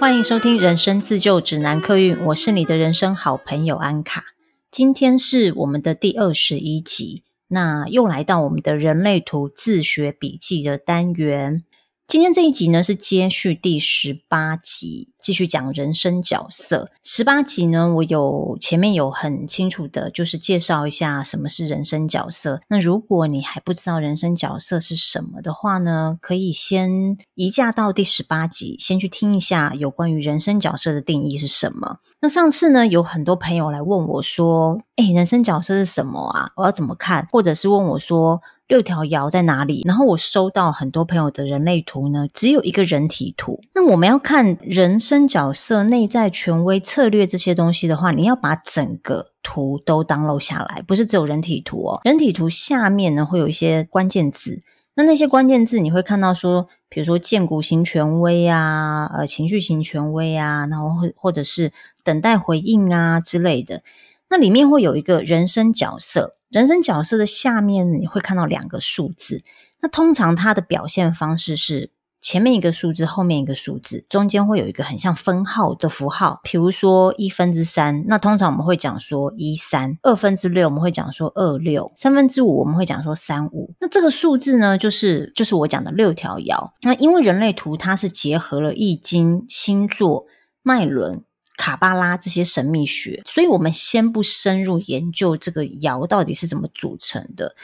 欢迎收听《人生自救指南》客运，我是你的人生好朋友安卡。今天是我们的第二十一集，那又来到我们的人类图自学笔记的单元。今天这一集呢，是接续第十八集，继续讲人生角色。十八集呢，我有前面有很清楚的，就是介绍一下什么是人生角色。那如果你还不知道人生角色是什么的话呢，可以先移驾到第十八集，先去听一下有关于人生角色的定义是什么。那上次呢，有很多朋友来问我说：“诶，人生角色是什么啊？我要怎么看？”或者是问我说，六条爻在哪里？然后我收到很多朋友的人类图呢，只有一个人体图。那我们要看人生角色、内在权威、策略这些东西的话，你要把整个图都 download 下来，不是只有人体图哦。人体图下面呢，会有一些关键字，那那些关键字你会看到说，比如说荐骨型权威啊，呃，情绪型权威啊，然后或或者是等待回应啊之类的。那里面会有一个人生角色。人生角色的下面，你会看到两个数字。那通常它的表现方式是前面一个数字，后面一个数字，中间会有一个很像分号的符号。比如说一分之三，那通常我们会讲说一三；二分之六，我们会讲说二六；三分之五，我们会讲说三五。那这个数字呢，就是就是我讲的六条爻。那因为人类图它是结合了易经、星座、脉轮。卡巴拉这些神秘学，所以我们先不深入研究这个爻到底是怎么组成的。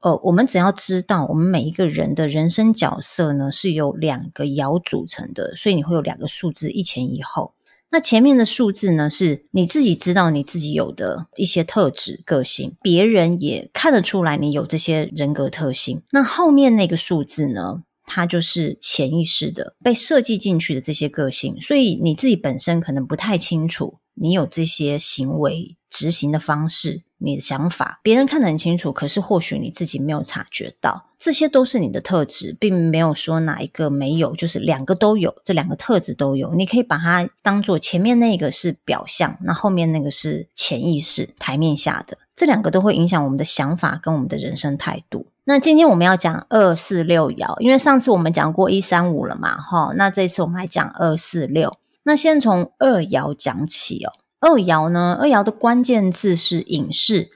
呃，我们只要知道，我们每一个人的人生角色呢，是由两个爻组成的，所以你会有两个数字一前一后。那前面的数字呢，是你自己知道你自己有的一些特质、个性，别人也看得出来你有这些人格特性。那后面那个数字呢？它就是潜意识的被设计进去的这些个性，所以你自己本身可能不太清楚，你有这些行为执行的方式，你的想法，别人看得很清楚，可是或许你自己没有察觉到，这些都是你的特质，并没有说哪一个没有，就是两个都有，这两个特质都有，你可以把它当做前面那个是表象，那后面那个是潜意识台面下的，这两个都会影响我们的想法跟我们的人生态度。那今天我们要讲二四六爻，因为上次我们讲过一三五了嘛，哈，那这次我们来讲二四六。那先从二爻讲起哦。二爻呢，二爻的关键字是隐士、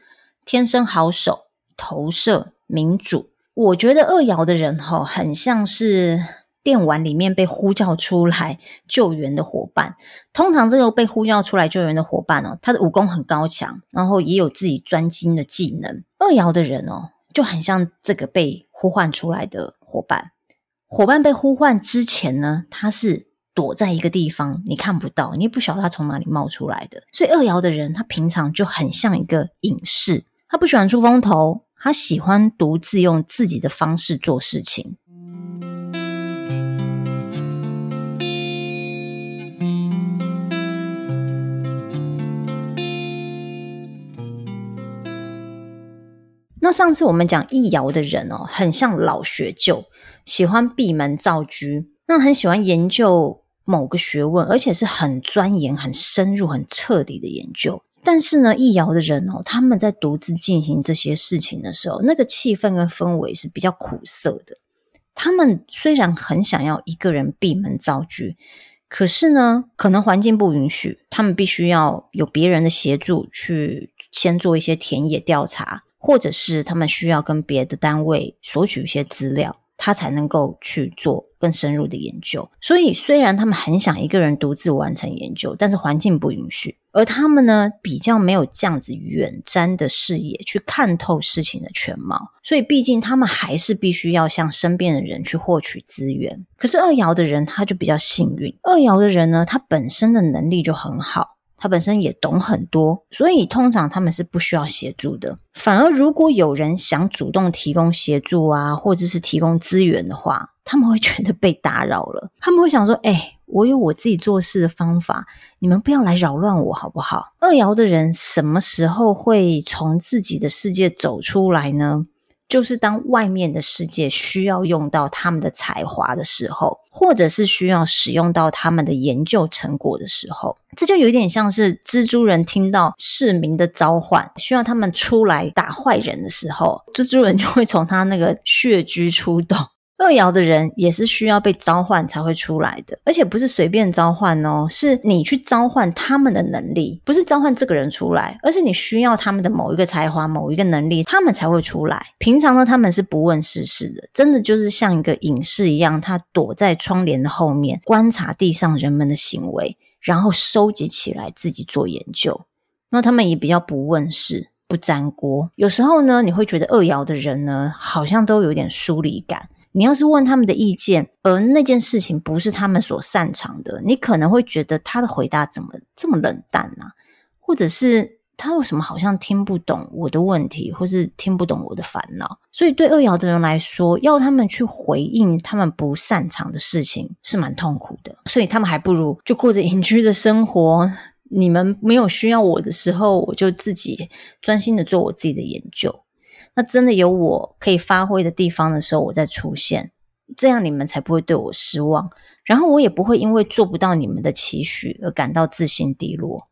天生好手、投射、民主。我觉得二爻的人齁，很像是电玩里面被呼叫出来救援的伙伴。通常这个被呼叫出来救援的伙伴哦，他的武功很高强，然后也有自己专精的技能。二爻的人哦。就很像这个被呼唤出来的伙伴，伙伴被呼唤之前呢，他是躲在一个地方，你看不到，你也不晓得他从哪里冒出来的。所以二爻的人，他平常就很像一个隐士，他不喜欢出风头，他喜欢独自用自己的方式做事情。那上次我们讲易爻的人哦，很像老学究，喜欢闭门造车，那很喜欢研究某个学问，而且是很钻研、很深入、很彻底的研究。但是呢，易爻的人哦，他们在独自进行这些事情的时候，那个气氛跟氛围是比较苦涩的。他们虽然很想要一个人闭门造车，可是呢，可能环境不允许，他们必须要有别人的协助，去先做一些田野调查。或者是他们需要跟别的单位索取一些资料，他才能够去做更深入的研究。所以，虽然他们很想一个人独自完成研究，但是环境不允许。而他们呢，比较没有这样子远瞻的视野去看透事情的全貌。所以，毕竟他们还是必须要向身边的人去获取资源。可是，二爻的人他就比较幸运。二爻的人呢，他本身的能力就很好。他本身也懂很多，所以通常他们是不需要协助的。反而如果有人想主动提供协助啊，或者是提供资源的话，他们会觉得被打扰了。他们会想说：“哎，我有我自己做事的方法，你们不要来扰乱我，好不好？”二爻的人什么时候会从自己的世界走出来呢？就是当外面的世界需要用到他们的才华的时候，或者是需要使用到他们的研究成果的时候，这就有点像是蜘蛛人听到市民的召唤，需要他们出来打坏人的时候，蜘蛛人就会从他那个穴居出动。二爻的人也是需要被召唤才会出来的，而且不是随便召唤哦，是你去召唤他们的能力，不是召唤这个人出来，而是你需要他们的某一个才华、某一个能力，他们才会出来。平常呢，他们是不问世事的，真的就是像一个隐士一样，他躲在窗帘的后面，观察地上人们的行为，然后收集起来自己做研究。那他们也比较不问世。不沾锅，有时候呢，你会觉得二爻的人呢，好像都有点疏离感。你要是问他们的意见，而那件事情不是他们所擅长的，你可能会觉得他的回答怎么这么冷淡呢？或者是他为什么好像听不懂我的问题，或是听不懂我的烦恼？所以对二爻的人来说，要他们去回应他们不擅长的事情，是蛮痛苦的。所以他们还不如就过着隐居的生活。你们没有需要我的时候，我就自己专心的做我自己的研究。那真的有我可以发挥的地方的时候，我再出现，这样你们才不会对我失望。然后我也不会因为做不到你们的期许而感到自信低落。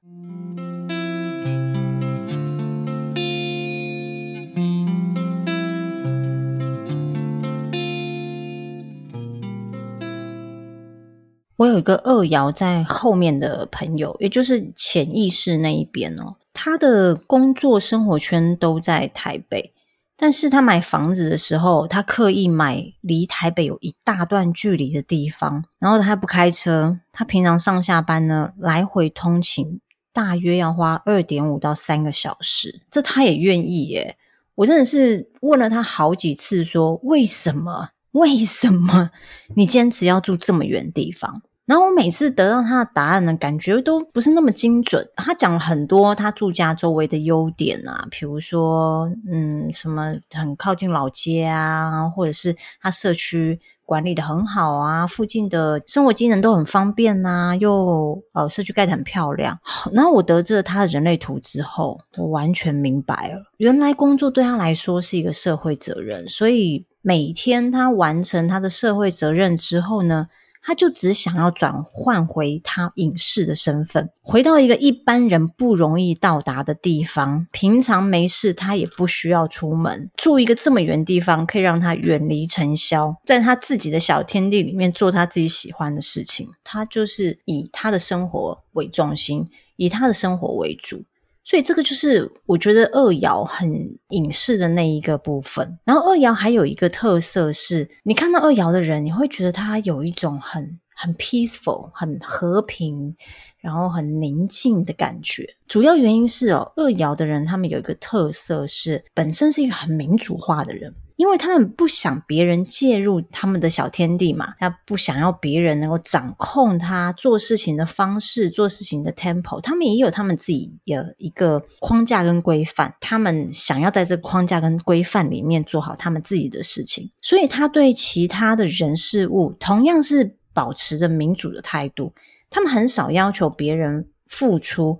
我有一个二爻在后面的朋友，也就是潜意识那一边哦。他的工作生活圈都在台北，但是他买房子的时候，他刻意买离台北有一大段距离的地方，然后他不开车，他平常上下班呢，来回通勤大约要花二点五到三个小时，这他也愿意耶。我真的是问了他好几次说，为什么？为什么你坚持要住这么远地方？然后我每次得到他的答案呢，感觉都不是那么精准。他讲了很多他住家周围的优点啊，比如说，嗯，什么很靠近老街啊，或者是他社区管理得很好啊，附近的生活机能都很方便啊，又呃社区盖得很漂亮。然后我得知了他的人类图之后，我完全明白了，原来工作对他来说是一个社会责任，所以每天他完成他的社会责任之后呢，他就只想要转换回他隐士的身份，回到一个一般人不容易到达的地方。平常没事，他也不需要出门，住一个这么远的地方，可以让他远离尘嚣，在他自己的小天地里面做他自己喜欢的事情。他就是以他的生活为中心，以他的生活为主。所以这个就是我觉得二爻很隐士的那一个部分。然后二爻还有一个特色是，你看到二爻的人，你会觉得他有一种很很 peaceful、很和平，然后很宁静的感觉。主要原因是哦，二爻的人他们有一个特色是，本身是一个很民主化的人。因为他们不想别人介入他们的小天地嘛，他不想要别人能够掌控他做事情的方式、做事情的 tempo。他们也有他们自己的一个框架跟规范，他们想要在这个框架跟规范里面做好他们自己的事情。所以他对其他的人事物同样是保持着民主的态度，他们很少要求别人付出。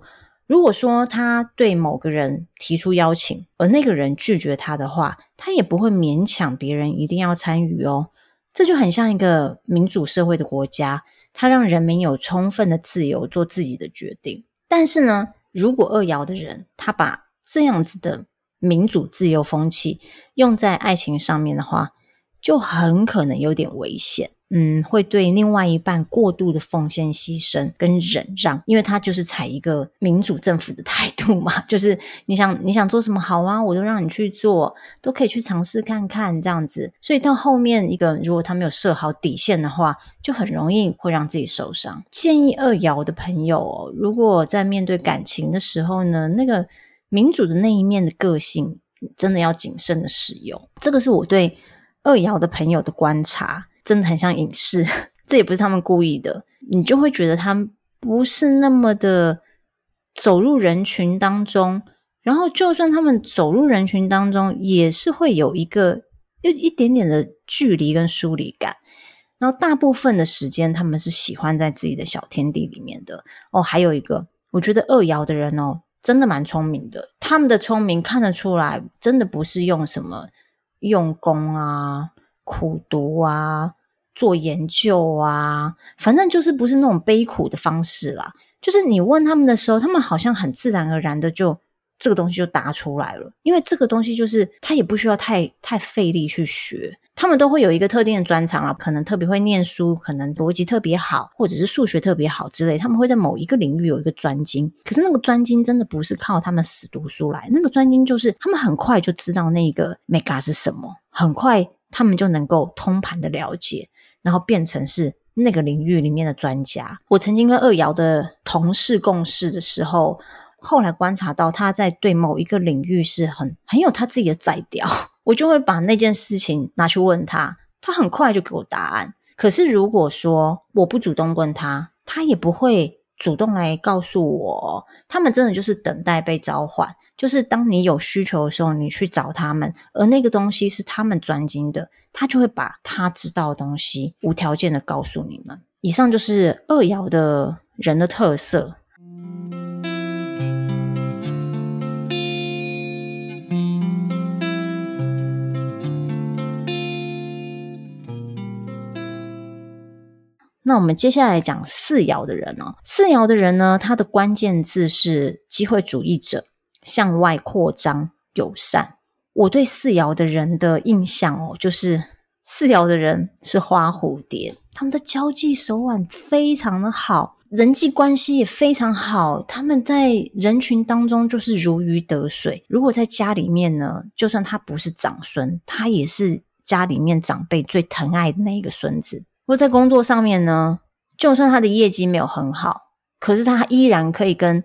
如果说他对某个人提出邀请，而那个人拒绝他的话，他也不会勉强别人一定要参与哦。这就很像一个民主社会的国家，他让人民有充分的自由做自己的决定。但是呢，如果二爻的人他把这样子的民主自由风气用在爱情上面的话，就很可能有点危险。嗯，会对另外一半过度的奉献、牺牲跟忍让，因为他就是采一个民主政府的态度嘛，就是你想你想做什么好啊，我都让你去做，都可以去尝试看看这样子。所以到后面一个，如果他没有设好底线的话，就很容易会让自己受伤。建议二爻的朋友，如果在面对感情的时候呢，那个民主的那一面的个性，真的要谨慎的使用。这个是我对二爻的朋友的观察。真的很像影视，这也不是他们故意的，你就会觉得他们不是那么的走入人群当中，然后就算他们走入人群当中，也是会有一个一一点点的距离跟疏离感，然后大部分的时间他们是喜欢在自己的小天地里面的。哦，还有一个，我觉得二爻的人哦，真的蛮聪明的，他们的聪明看得出来，真的不是用什么用功啊。苦读啊，做研究啊，反正就是不是那种悲苦的方式啦。就是你问他们的时候，他们好像很自然而然的就这个东西就答出来了。因为这个东西就是他也不需要太太费力去学，他们都会有一个特定的专长啊，可能特别会念书，可能逻辑特别好，或者是数学特别好之类。他们会在某一个领域有一个专精，可是那个专精真的不是靠他们死读书来，那个专精就是他们很快就知道那个 mega 是什么，很快他们就能够通盘的了解，然后变成是。那个领域里面的专家，我曾经跟二爻的同事共事的时候，后来观察到他在对某一个领域是很很有他自己的宰调，我就会把那件事情拿去问他，他很快就给我答案。可是如果说我不主动问他，他也不会主动来告诉我。他们真的就是等待被召唤。就是当你有需求的时候，你去找他们，而那个东西是他们专精的，他就会把他知道的东西无条件的告诉你们。以上就是二爻的人的特色。那我们接下来讲四爻的人哦，四爻的人呢，他的关键字是机会主义者。向外扩张、友善。我对四爻的人的印象哦，就是四爻的人是花蝴蝶，他们的交际手腕非常的好，人际关系也非常好。他们在人群当中就是如鱼得水。如果在家里面呢，就算他不是长孙，他也是家里面长辈最疼爱的那一个孙子。如果在工作上面呢，就算他的业绩没有很好，可是他依然可以跟。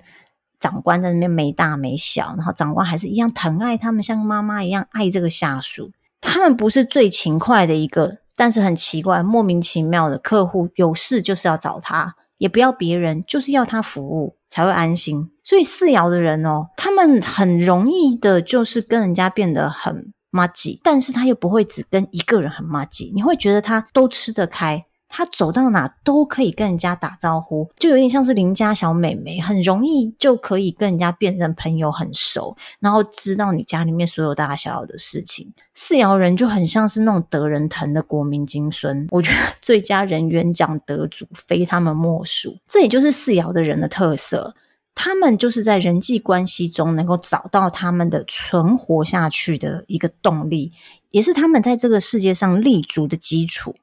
长官在那边没大没小，然后长官还是一样疼爱他们，像妈妈一样爱这个下属。他们不是最勤快的一个，但是很奇怪，莫名其妙的客户有事就是要找他，也不要别人，就是要他服务才会安心。所以四爻的人哦，他们很容易的就是跟人家变得很麻吉，但是他又不会只跟一个人很麻吉，你会觉得他都吃得开。他走到哪都可以跟人家打招呼，就有点像是邻家小妹妹，很容易就可以跟人家变成朋友，很熟，然后知道你家里面所有大大小小的事情。四爻人就很像是那种得人疼的国民金孙，我觉得最佳人缘奖得主非他们莫属。这也就是四爻的人的特色，他们就是在人际关系中能够找到他们的存活下去的一个动力，也是他们在这个世界上立足的基础。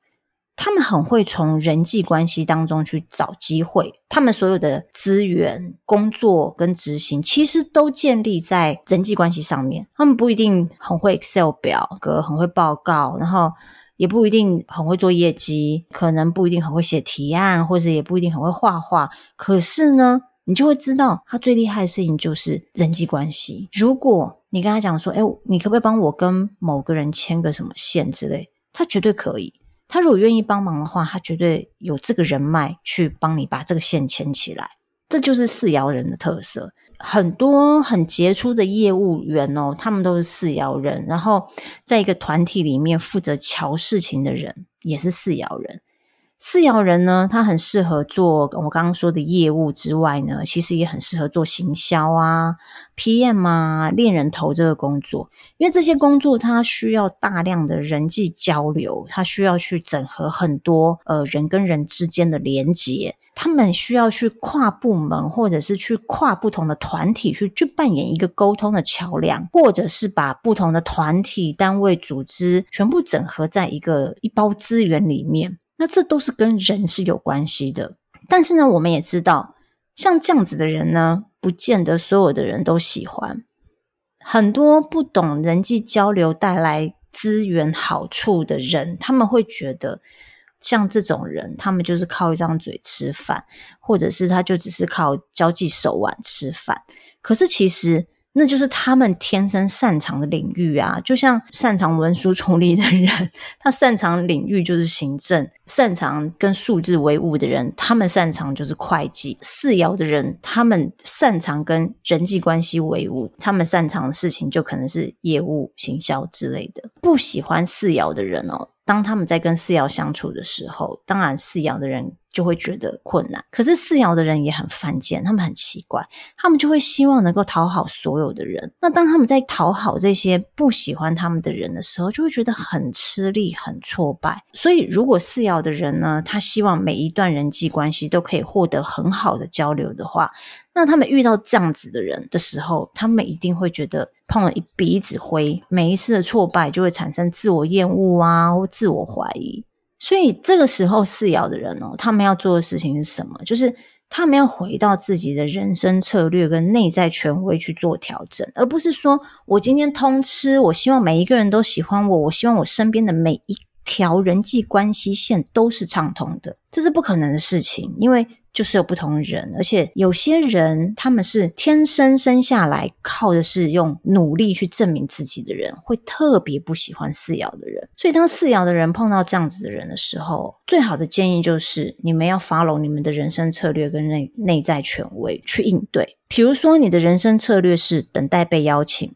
他们很会从人际关系当中去找机会，他们所有的资源、工作跟执行，其实都建立在人际关系上面。他们不一定很会 Excel 表格，很会报告，然后也不一定很会做业绩，可能不一定很会写提案，或者也不一定很会画画。可是呢，你就会知道，他最厉害的事情就是人际关系。如果你跟他讲说：“哎，你可不可以帮我跟某个人牵个什么线之类？”他绝对可以。他如果愿意帮忙的话，他绝对有这个人脉去帮你把这个线牵起来。这就是四爻人的特色。很多很杰出的业务员哦，他们都是四爻人。然后在一个团体里面负责瞧事情的人也是四爻人。四爻人呢，他很适合做我刚刚说的业务之外呢，其实也很适合做行销啊、PM 啊、恋人头这个工作，因为这些工作它需要大量的人际交流，它需要去整合很多呃人跟人之间的连接，他们需要去跨部门或者是去跨不同的团体去去扮演一个沟通的桥梁，或者是把不同的团体、单位、组织全部整合在一个一包资源里面。那这都是跟人是有关系的，但是呢，我们也知道，像这样子的人呢，不见得所有的人都喜欢。很多不懂人际交流带来资源好处的人，他们会觉得，像这种人，他们就是靠一张嘴吃饭，或者是他就只是靠交际手腕吃饭。可是其实，那就是他们天生擅长的领域啊，就像擅长文书处理的人，他擅长领域就是行政；擅长跟数字为伍的人，他们擅长就是会计。四爻的人，他们擅长跟人际关系为伍，他们擅长的事情就可能是业务、行销之类的。不喜欢四爻的人哦，当他们在跟四爻相处的时候，当然四爻的人就会觉得困难。可是四爻的人也很犯贱，他们很奇怪，他们就会希望能够讨好所有的人。那当他们在讨好这些不喜欢他们的人的时候，就会觉得很吃力、很挫败。所以，如果四爻的人呢，他希望每一段人际关系都可以获得很好的交流的话，那他们遇到这样子的人的时候，他们一定会觉得碰了一鼻子灰。每一次的挫败就会产生自我厌恶啊，或自我怀疑。所以这个时候，四爻的人哦，他们要做的事情是什么？就是他们要回到自己的人生策略跟内在权威去做调整，而不是说我今天通吃，我希望每一个人都喜欢我，我希望我身边的每一条人际关系线都是畅通的，这是不可能的事情，因为。就是有不同人，而且有些人他们是天生生下来靠的是用努力去证明自己的人，会特别不喜欢四爻的人。所以当四爻的人碰到这样子的人的时候，最好的建议就是你们要 follow 你们的人生策略跟内内在权威去应对。比如说你的人生策略是等待被邀请，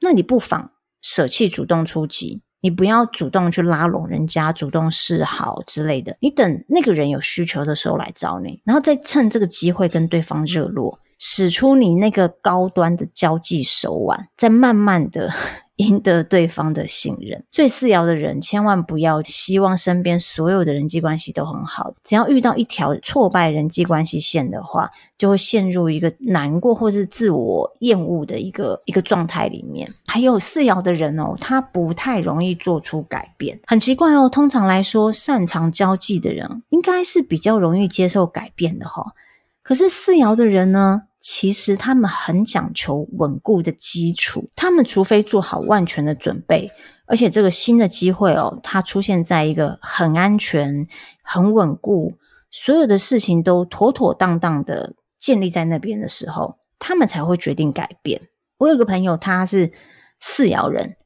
那你不妨舍弃主动出击。你不要主动去拉拢人家，主动示好之类的。你等那个人有需求的时候来找你，然后再趁这个机会跟对方热络，使出你那个高端的交际手腕，再慢慢的。赢得对方的信任，所以四爻的人千万不要希望身边所有的人际关系都很好。只要遇到一条挫败人际关系线的话，就会陷入一个难过或是自我厌恶的一个一个状态里面。还有四爻的人哦，他不太容易做出改变。很奇怪哦，通常来说，擅长交际的人应该是比较容易接受改变的哈。可是四爻的人呢？其实他们很讲求稳固的基础，他们除非做好万全的准备，而且这个新的机会哦，它出现在一个很安全、很稳固，所有的事情都妥妥当当的建立在那边的时候，他们才会决定改变。我有个朋友，他是四爻人，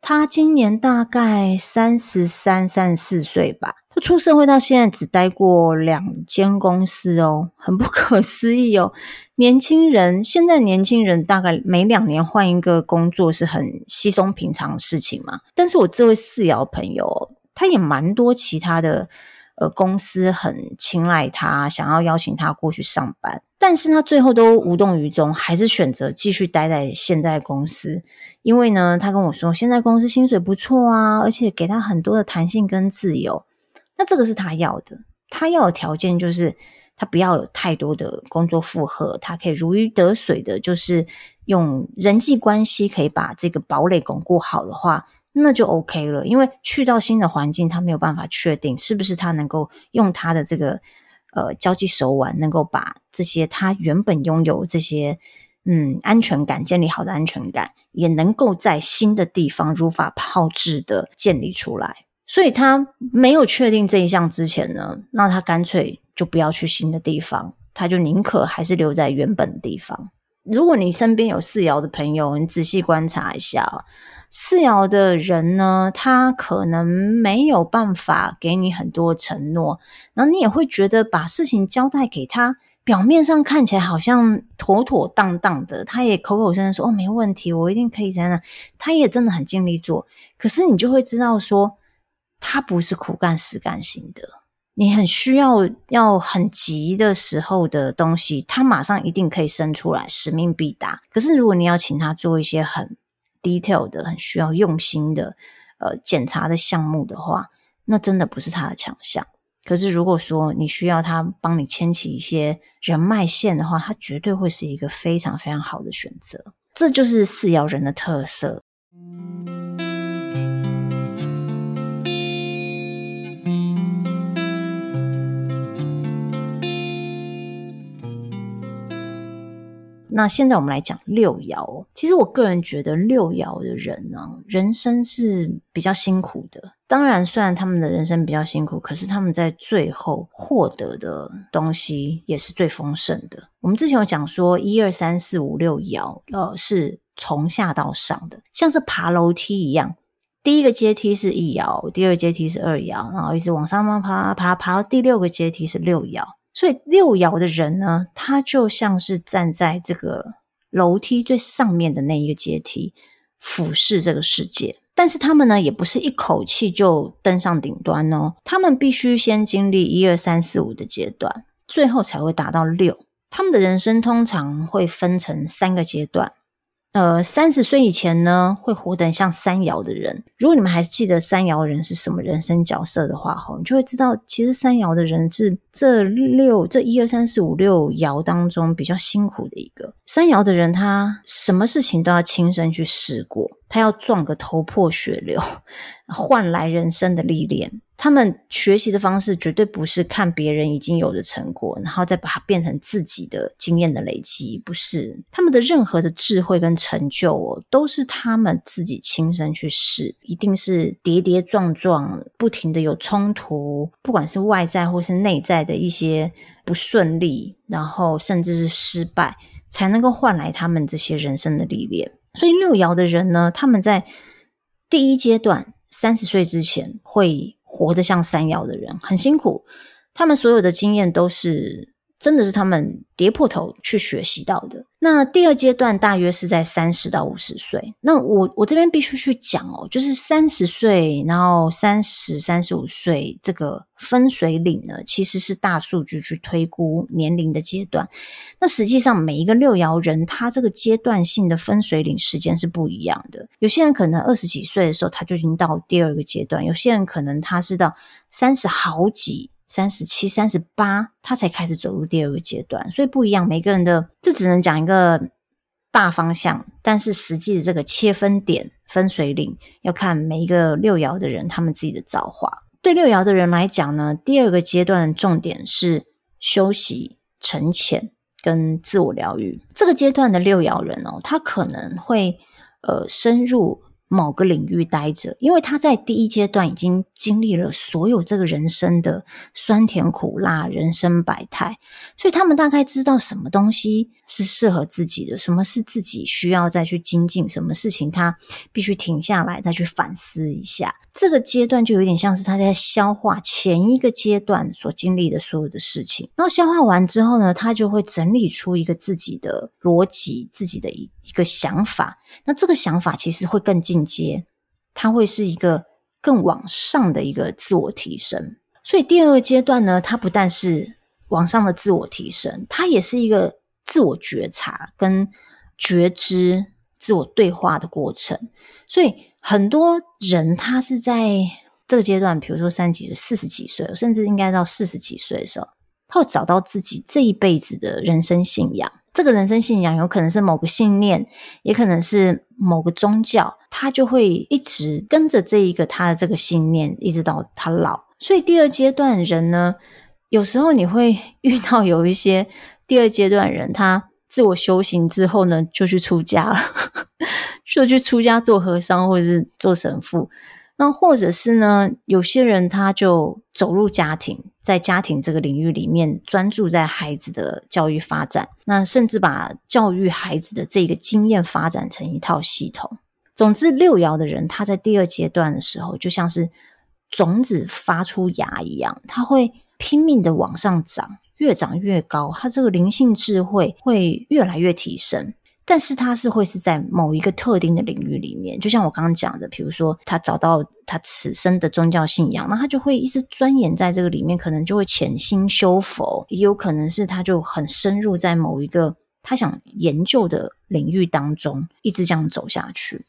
他今年大概三十三、三十四岁吧。出社会到现在只待过两间公司哦，很不可思议哦。年轻人，现在年轻人大概每两年换一个工作是很稀松平常的事情嘛。但是我这位四爻朋友，他也蛮多其他的呃公司很青睐他，想要邀请他过去上班，但是他最后都无动于衷，还是选择继续待在现在公司。因为呢，他跟我说，现在公司薪水不错啊，而且给他很多的弹性跟自由。那这个是他要的，他要的条件就是他不要有太多的工作负荷，他可以如鱼得水的，就是用人际关系可以把这个堡垒巩固好的话，那就 OK 了。因为去到新的环境，他没有办法确定是不是他能够用他的这个呃交际手腕，能够把这些他原本拥有这些嗯安全感建立好的安全感，也能够在新的地方如法炮制的建立出来。所以他没有确定这一项之前呢，那他干脆就不要去新的地方，他就宁可还是留在原本的地方。如果你身边有四爻的朋友，你仔细观察一下，四爻的人呢，他可能没有办法给你很多承诺，然后你也会觉得把事情交代给他，表面上看起来好像妥妥当当的，他也口口声声说哦没问题，我一定可以这样，他也真的很尽力做，可是你就会知道说。他不是苦干实干型的，你很需要要很急的时候的东西，他马上一定可以生出来，使命必达。可是如果你要请他做一些很 detail 的、很需要用心的呃检查的项目的话，那真的不是他的强项。可是如果说你需要他帮你牵起一些人脉线的话，他绝对会是一个非常非常好的选择。这就是四爻人的特色。那现在我们来讲六爻。其实我个人觉得六爻的人呢，人生是比较辛苦的。当然，虽然他们的人生比较辛苦，可是他们在最后获得的东西也是最丰盛的。我们之前有讲说，一二三四五六爻，呃，是从下到上的，像是爬楼梯一样。第一个阶梯是一爻，第二阶梯是二爻，然后一直往上爬爬爬，爬到第六个阶梯是六爻。所以六爻的人呢，他就像是站在这个楼梯最上面的那一个阶梯，俯视这个世界。但是他们呢，也不是一口气就登上顶端哦，他们必须先经历一二三四五的阶段，最后才会达到六。他们的人生通常会分成三个阶段。呃，三十岁以前呢，会活得像三爻的人。如果你们还记得三爻人是什么人生角色的话，哈，你就会知道，其实三爻的人是这六这一二三四五六爻当中比较辛苦的一个。三爻的人，他什么事情都要亲身去试过，他要撞个头破血流，换来人生的历练。他们学习的方式绝对不是看别人已经有的成果，然后再把它变成自己的经验的累积，不是。他们的任何的智慧跟成就哦，都是他们自己亲身去试，一定是跌跌撞撞，不停的有冲突，不管是外在或是内在的一些不顺利，然后甚至是失败，才能够换来他们这些人生的历练。所以六爻的人呢，他们在第一阶段，三十岁之前会。活得像山药的人很辛苦，他们所有的经验都是真的是他们跌破头去学习到的。那第二阶段大约是在三十到五十岁。那我我这边必须去讲哦，就是三十岁，然后三十、三十五岁这个分水岭呢，其实是大数据去推估年龄的阶段。那实际上每一个六爻人，他这个阶段性的分水岭时间是不一样的。有些人可能二十几岁的时候他就已经到第二个阶段，有些人可能他是到三十好几。三十七、三十八，他才开始走入第二个阶段，所以不一样。每个人的这只能讲一个大方向，但是实际的这个切分点、分水岭，要看每一个六爻的人他们自己的造化。对六爻的人来讲呢，第二个阶段的重点是休息、沉潜跟自我疗愈。这个阶段的六爻人哦，他可能会呃深入。某个领域待着，因为他在第一阶段已经经历了所有这个人生的酸甜苦辣、人生百态，所以他们大概知道什么东西是适合自己的，什么是自己需要再去精进，什么事情他必须停下来再去反思一下。这个阶段就有点像是他在消化前一个阶段所经历的所有的事情，然后消化完之后呢，他就会整理出一个自己的逻辑、自己的一一个想法。那这个想法其实会更进阶，它会是一个更往上的一个自我提升。所以第二个阶段呢，它不但是往上的自我提升，它也是一个自我觉察跟觉知、自我对话的过程。所以。很多人他是在这个阶段，比如说三十几岁、四十几岁，甚至应该到四十几岁的时候，他会找到自己这一辈子的人生信仰。这个人生信仰有可能是某个信念，也可能是某个宗教，他就会一直跟着这一个他的这个信念，一直到他老。所以第二阶段人呢，有时候你会遇到有一些第二阶段人，他自我修行之后呢，就去出家了。就去出家做和尚，或者是做神父，那或者是呢，有些人他就走入家庭，在家庭这个领域里面专注在孩子的教育发展，那甚至把教育孩子的这个经验发展成一套系统。总之，六爻的人他在第二阶段的时候，就像是种子发出芽一样，他会拼命的往上长，越长越高，他这个灵性智慧会越来越提升。但是他是会是在某一个特定的领域里面，就像我刚刚讲的，比如说他找到他此生的宗教信仰，那他就会一直钻研在这个里面，可能就会潜心修佛，也有可能是他就很深入在某一个他想研究的领域当中，一直这样走下去。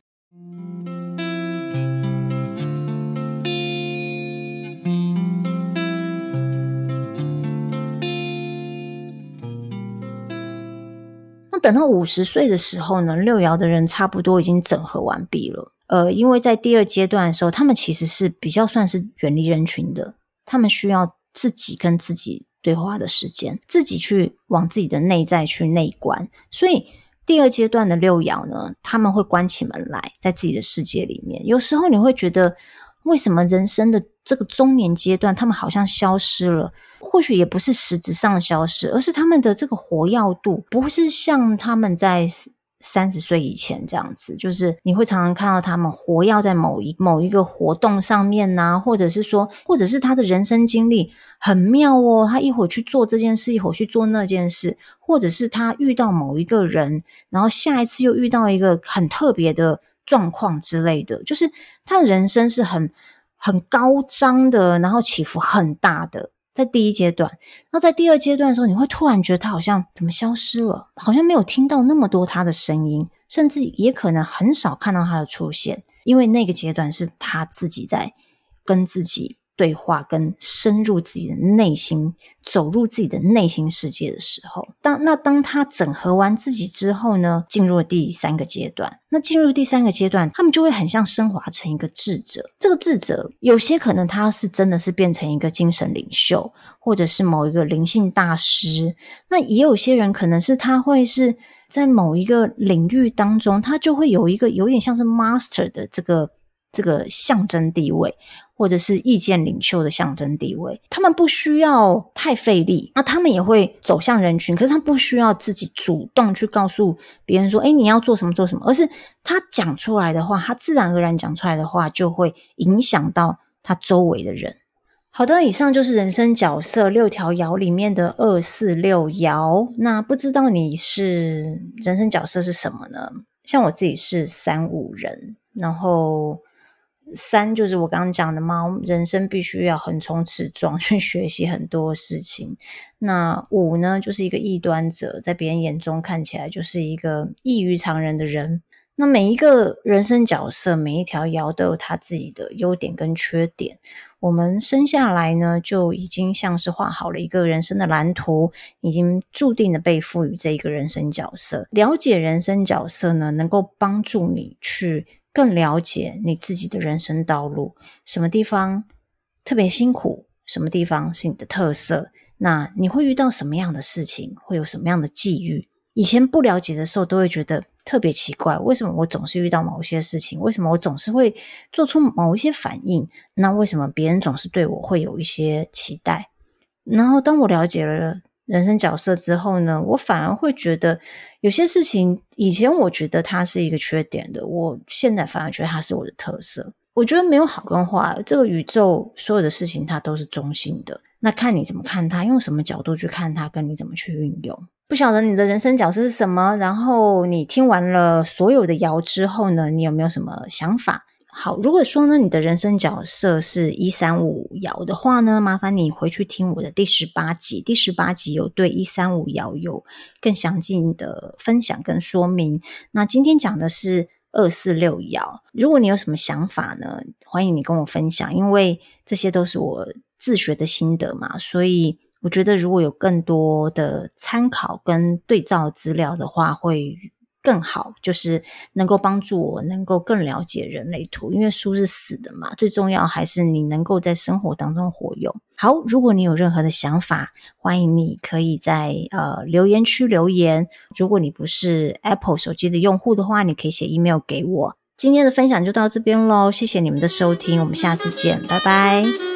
等到五十岁的时候呢，六爻的人差不多已经整合完毕了。呃，因为在第二阶段的时候，他们其实是比较算是远离人群的，他们需要自己跟自己对话的时间，自己去往自己的内在去内观。所以第二阶段的六爻呢，他们会关起门来，在自己的世界里面。有时候你会觉得，为什么人生的这个中年阶段，他们好像消失了？或许也不是实质上消失，而是他们的这个活跃度不是像他们在三十岁以前这样子。就是你会常常看到他们活跃在某一某一个活动上面呐，或者是说，或者是他的人生经历很妙哦，他一会儿去做这件事，一会儿去做那件事，或者是他遇到某一个人，然后下一次又遇到一个很特别的状况之类的，就是他的人生是很很高张的，然后起伏很大的。在第一阶段，那在第二阶段的时候，你会突然觉得他好像怎么消失了，好像没有听到那么多他的声音，甚至也可能很少看到他的出现，因为那个阶段是他自己在跟自己。对话跟深入自己的内心，走入自己的内心世界的时候，当那当他整合完自己之后呢，进入了第三个阶段。那进入第三个阶段，他们就会很像升华成一个智者。这个智者，有些可能他是真的是变成一个精神领袖，或者是某一个灵性大师。那也有些人可能是他会是在某一个领域当中，他就会有一个有点像是 master 的这个这个象征地位。或者是意见领袖的象征地位，他们不需要太费力，那他们也会走向人群，可是他不需要自己主动去告诉别人说：“诶，你要做什么做什么。”而是他讲出来的话，他自然而然讲出来的话，就会影响到他周围的人。好的，以上就是人生角色六条爻里面的二四六爻。那不知道你是人生角色是什么呢？像我自己是三五人，然后。三就是我刚刚讲的嘛，人生必须要横冲直撞 去学习很多事情。那五呢，就是一个异端者，在别人眼中看起来就是一个异于常人的人。那每一个人生角色，每一条爻都有他自己的优点跟缺点。我们生下来呢，就已经像是画好了一个人生的蓝图，已经注定的被赋予这一个人生角色。了解人生角色呢，能够帮助你去。更了解你自己的人生道路，什么地方特别辛苦，什么地方是你的特色，那你会遇到什么样的事情，会有什么样的际遇？以前不了解的时候，都会觉得特别奇怪，为什么我总是遇到某些事情？为什么我总是会做出某一些反应？那为什么别人总是对我会有一些期待？然后当我了解了人生角色之后呢，我反而会觉得有些事情，以前我觉得它是一个缺点的，我现在反而觉得它是我的特色。我觉得没有好跟坏，这个宇宙所有的事情它都是中性的，那看你怎么看它，用什么角度去看它，跟你怎么去运用。不晓得你的人生角色是什么，然后你听完了所有的谣之后呢，你有没有什么想法？好，如果说呢，你的人生角色是一三五爻的话呢，麻烦你回去听我的第十八集，第十八集有对一三五爻有更详尽的分享跟说明。那今天讲的是二四六爻，如果你有什么想法呢，欢迎你跟我分享，因为这些都是我自学的心得嘛，所以我觉得如果有更多的参考跟对照资料的话，会。更好，就是能够帮助我，能够更了解人类图，因为书是死的嘛，最重要还是你能够在生活当中活用。好，如果你有任何的想法，欢迎你可以在呃留言区留言。如果你不是 Apple 手机的用户的话，你可以写 email 给我。今天的分享就到这边喽，谢谢你们的收听，我们下次见，拜拜。